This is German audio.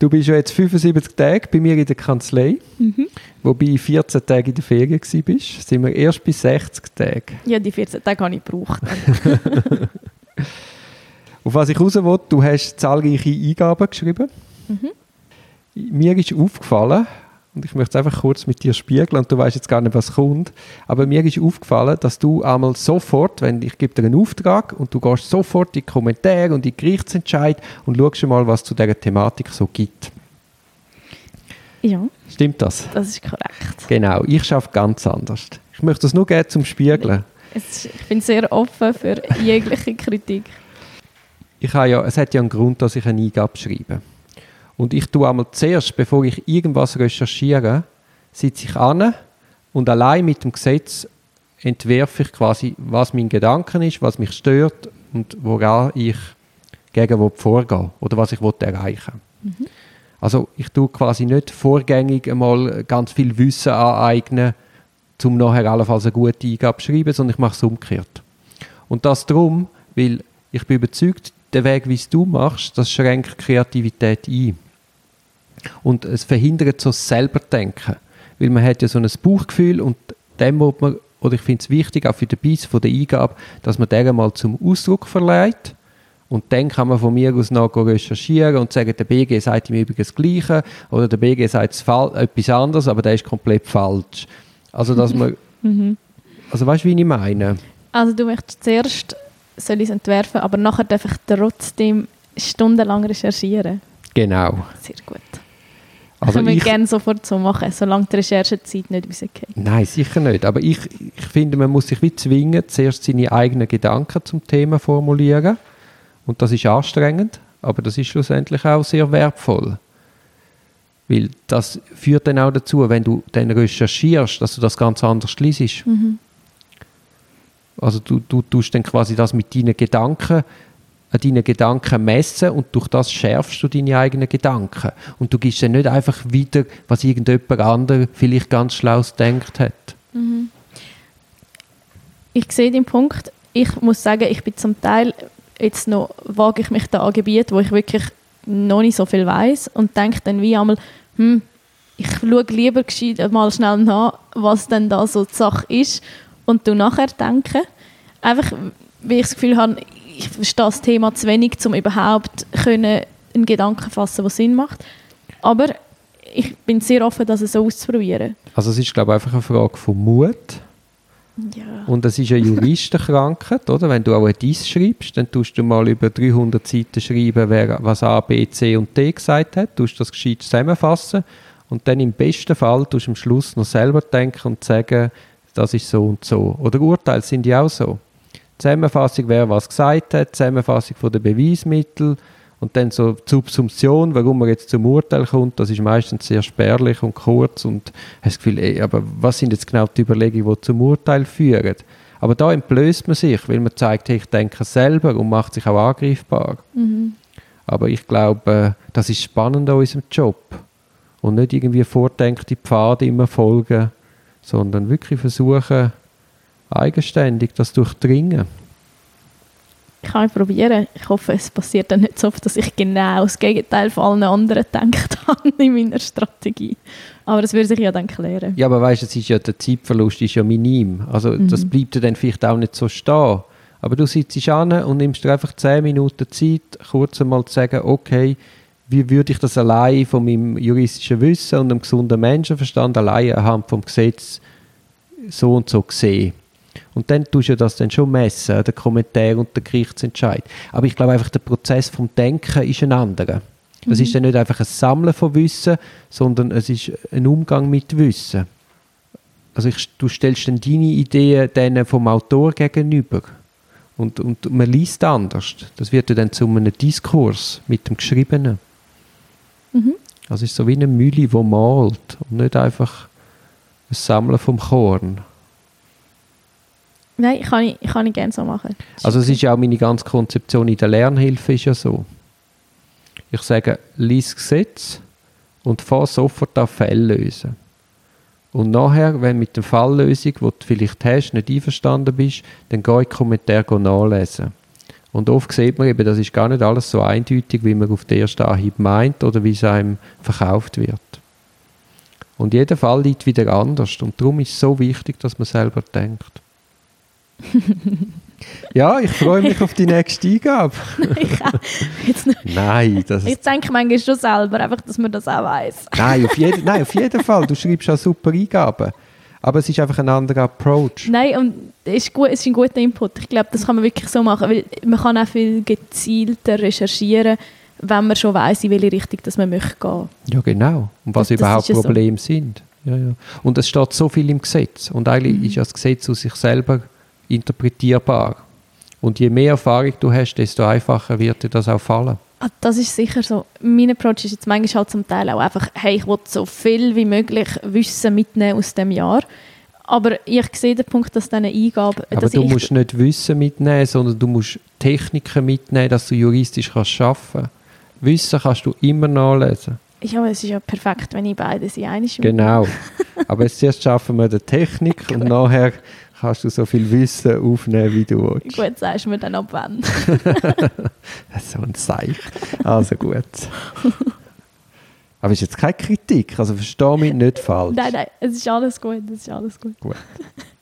Du bist ja jetzt 75 Tage bei mir in der Kanzlei, Mhm. wobei 14 Tage in der Ferien warst. Sind wir erst bei 60 Tagen. Ja, die 14 Tage habe ich gebraucht. Auf was ich raus will, du hast zahlreiche Eingaben geschrieben. Mhm. Mir ist aufgefallen, und ich möchte es einfach kurz mit dir spiegeln, und du weißt jetzt gar nicht, was kommt, aber mir ist aufgefallen, dass du einmal sofort, wenn ich gebe dir einen Auftrag und du gehst sofort in die Kommentare und in die Gerichtsentscheid und schaust mal, was zu dieser Thematik so gibt. Ja, Stimmt das? das ist korrekt. Genau, ich schaffe ganz anders. Ich möchte das nur gerne zum Spiegeln. Es ist, ich bin sehr offen für jegliche Kritik. Ich habe ja, es hat ja einen Grund, dass ich eine Eingabe schreibe. Und ich tue einmal zuerst, bevor ich irgendwas recherchiere, sitze ich an und allein mit dem Gesetz entwerfe ich quasi, was mein Gedanken ist, was mich stört und woran ich gegen will vorgehen oder was ich will erreichen Also ich tue quasi nicht vorgängig einmal ganz viel Wissen aneignen, um nachher allenfalls eine gute Eingabe zu schreiben, sondern ich mache es umgekehrt. Und das darum, weil ich bin überzeugt, der Weg, wie es du machst, das schränkt Kreativität ein. Und es verhindert so das Selberdenken. Weil man hat ja so ein Bauchgefühl und dem muss man, oder ich finde es wichtig, auch für den Biss von der Eingabe, dass man den mal zum Ausdruck verleiht. Und dann kann man von mir aus noch recherchieren und sagen, der BG sagt ihm übrigens das Gleiche oder der BG sagt etwas anderes, aber der ist komplett falsch. Also, dass man, Mhm. also weißt du, wie ich meine? Also du möchtest zuerst soll ich es entwerfen, aber nachher darf ich trotzdem stundenlang recherchieren. Genau. Sehr gut. Also Können wir ich- gerne sofort so machen, solange die Recherchezeit nicht rausgeht. Nein, sicher nicht. Aber ich, ich finde, man muss sich wie zwingen, zuerst seine eigenen Gedanken zum Thema formulieren. Und das ist anstrengend, aber das ist schlussendlich auch sehr wertvoll. Weil das führt dann auch dazu, wenn du dann recherchierst, dass du das ganz anders liest. Mhm. Also du, du tust dann quasi das mit deinen Gedanken, an deinen Gedanken messen und durch das schärfst du deine eigenen Gedanken. Und du gibst dann nicht einfach wieder, was irgendjemand anderes vielleicht ganz schlau denkt hat. Ich sehe den Punkt. Ich muss sagen, ich bin zum Teil jetzt noch wage ich mich da an Gebiete, wo ich wirklich noch nicht so viel weiß und denke dann wie einmal, hm, ich schaue lieber gescheit mal schnell nach, was denn da so die Sache ist und du nachher denken. Einfach, weil ich das Gefühl habe, ich verstehe das Thema zu wenig, um überhaupt können einen Gedanken fassen, der Sinn macht. Aber ich bin sehr offen, das so auszuprobieren. Also es ist, glaube ich, einfach eine Frage von Mut. Ja. Und es ist eine Juristenkrankheit, oder? Wenn du auch ein Diss schreibst, dann tust du mal über 300 Seiten schreiben, wer was A, B, C und D gesagt hat, tust das gescheit zusammenfassen und dann im besten Fall tust du am Schluss noch selber denken und sagen, das ist so und so. Oder Urteile sind ja auch so. Zusammenfassung, wer was gesagt hat, Zusammenfassung von den Beweismitteln und dann so die Subsumption, warum man jetzt zum Urteil kommt, das ist meistens sehr spärlich und kurz und hast das Gefühl, ey, aber was sind jetzt genau die Überlegungen, die zum Urteil führen? Aber da entblößt man sich, weil man zeigt, hey, ich denke selber und macht sich auch angreifbar. Mhm. Aber ich glaube, das ist spannend an unserem Job. Und nicht irgendwie vordenkte Pfade immer folgen, sondern wirklich versuchen, eigenständig das durchdringen. Kann ich probieren. Ich hoffe, es passiert dann nicht so oft, dass ich genau das Gegenteil von allen anderen gedacht habe in meiner Strategie. Aber das würde sich ja dann klären. Ja, aber weißt, es ist ja der Zeitverlust ist ja minim. Also das bleibt dann vielleicht auch nicht so stehen. Aber du sitzt an und nimmst dir einfach 10 Minuten Zeit, kurz einmal zu sagen, okay, wie würde ich das allein von meinem juristischen Wissen und einem gesunden Menschenverstand allein anhand vom Gesetz so und so sehen. Und dann tust du das dann schon messen, der Kommentar und der Gerichtsentscheid. Aber ich glaube einfach, der Prozess vom Denken ist ein anderer. Es ist dann nicht einfach ein Sammeln von Wissen, sondern es ist ein Umgang mit Wissen. Also ich, du stellst dann deine Ideen denen vom Autor gegenüber. Und, und man liest anders. Das wird ja dann zu einem Diskurs mit dem Geschriebenen. Mhm. Also es ist so wie eine Mühle, die malt und nicht einfach ein Sammeln vom Korn. Nein, kann ich, kann ich gerne so machen. Also es ist ja auch meine ganze Konzeption in der Lernhilfe ist ja so. Ich sage, lies Gesetz und fahr sofort an Fälle lösen. Und nachher, wenn mit der Falllösung, die du vielleicht hast, nicht einverstanden bist, dann geh in die Kommentare nachlesen. Und oft sieht man eben, das ist gar nicht alles so eindeutig, wie man auf den ersten Anhieb meint oder wie es einem verkauft wird. Und jeder Fall liegt wieder anders. Und darum ist es so wichtig, dass man selber denkt. ja, ich freue mich auf die nächste Eingabe. Nein, das Ich denke manchmal schon selber, einfach, dass man das auch weiß. nein, auf jeden, nein, auf jeden Fall. Du schreibst auch super Eingaben. Aber es ist einfach ein anderer Approach. Nein, und es ist, gut, es ist ein guter Input. Ich glaube, das kann man wirklich so machen, weil man kann auch viel gezielter recherchieren, wenn man schon weiß, in welche Richtung dass man möchte gehen. Ja, genau. Und was Das- das überhaupt ist ja so. Probleme sind. Ja, ja. Und es steht so viel im Gesetz. Und eigentlich Mhm. ist ja das Gesetz aus sich selber interpretierbar. Und je mehr Erfahrung du hast, desto einfacher wird dir das auch fallen. Ah, das ist sicher so. Mein Approach ist jetzt manchmal halt zum Teil auch einfach, hey, ich will so viel wie möglich Wissen mitnehmen aus dem Jahr. Aber ich sehe den Punkt, dass diese Eingabe... Aber du musst nicht Wissen mitnehmen, sondern du musst Techniken mitnehmen, dass du juristisch kannst arbeiten kannst. Wissen kannst du immer nachlesen. Ja, es ist ja perfekt, wenn ich beides in einem Genau. Aber jetzt zuerst schaffen wir die Technik und nachher kannst du so viel Wissen aufnehmen, wie du willst. Gut, sagst du mir dann ab wann. So ein Seich. Also gut. Aber ist jetzt keine Kritik, also verstehe mich nicht falsch. nein, nein, es ist alles gut, es ist alles gut. Gut.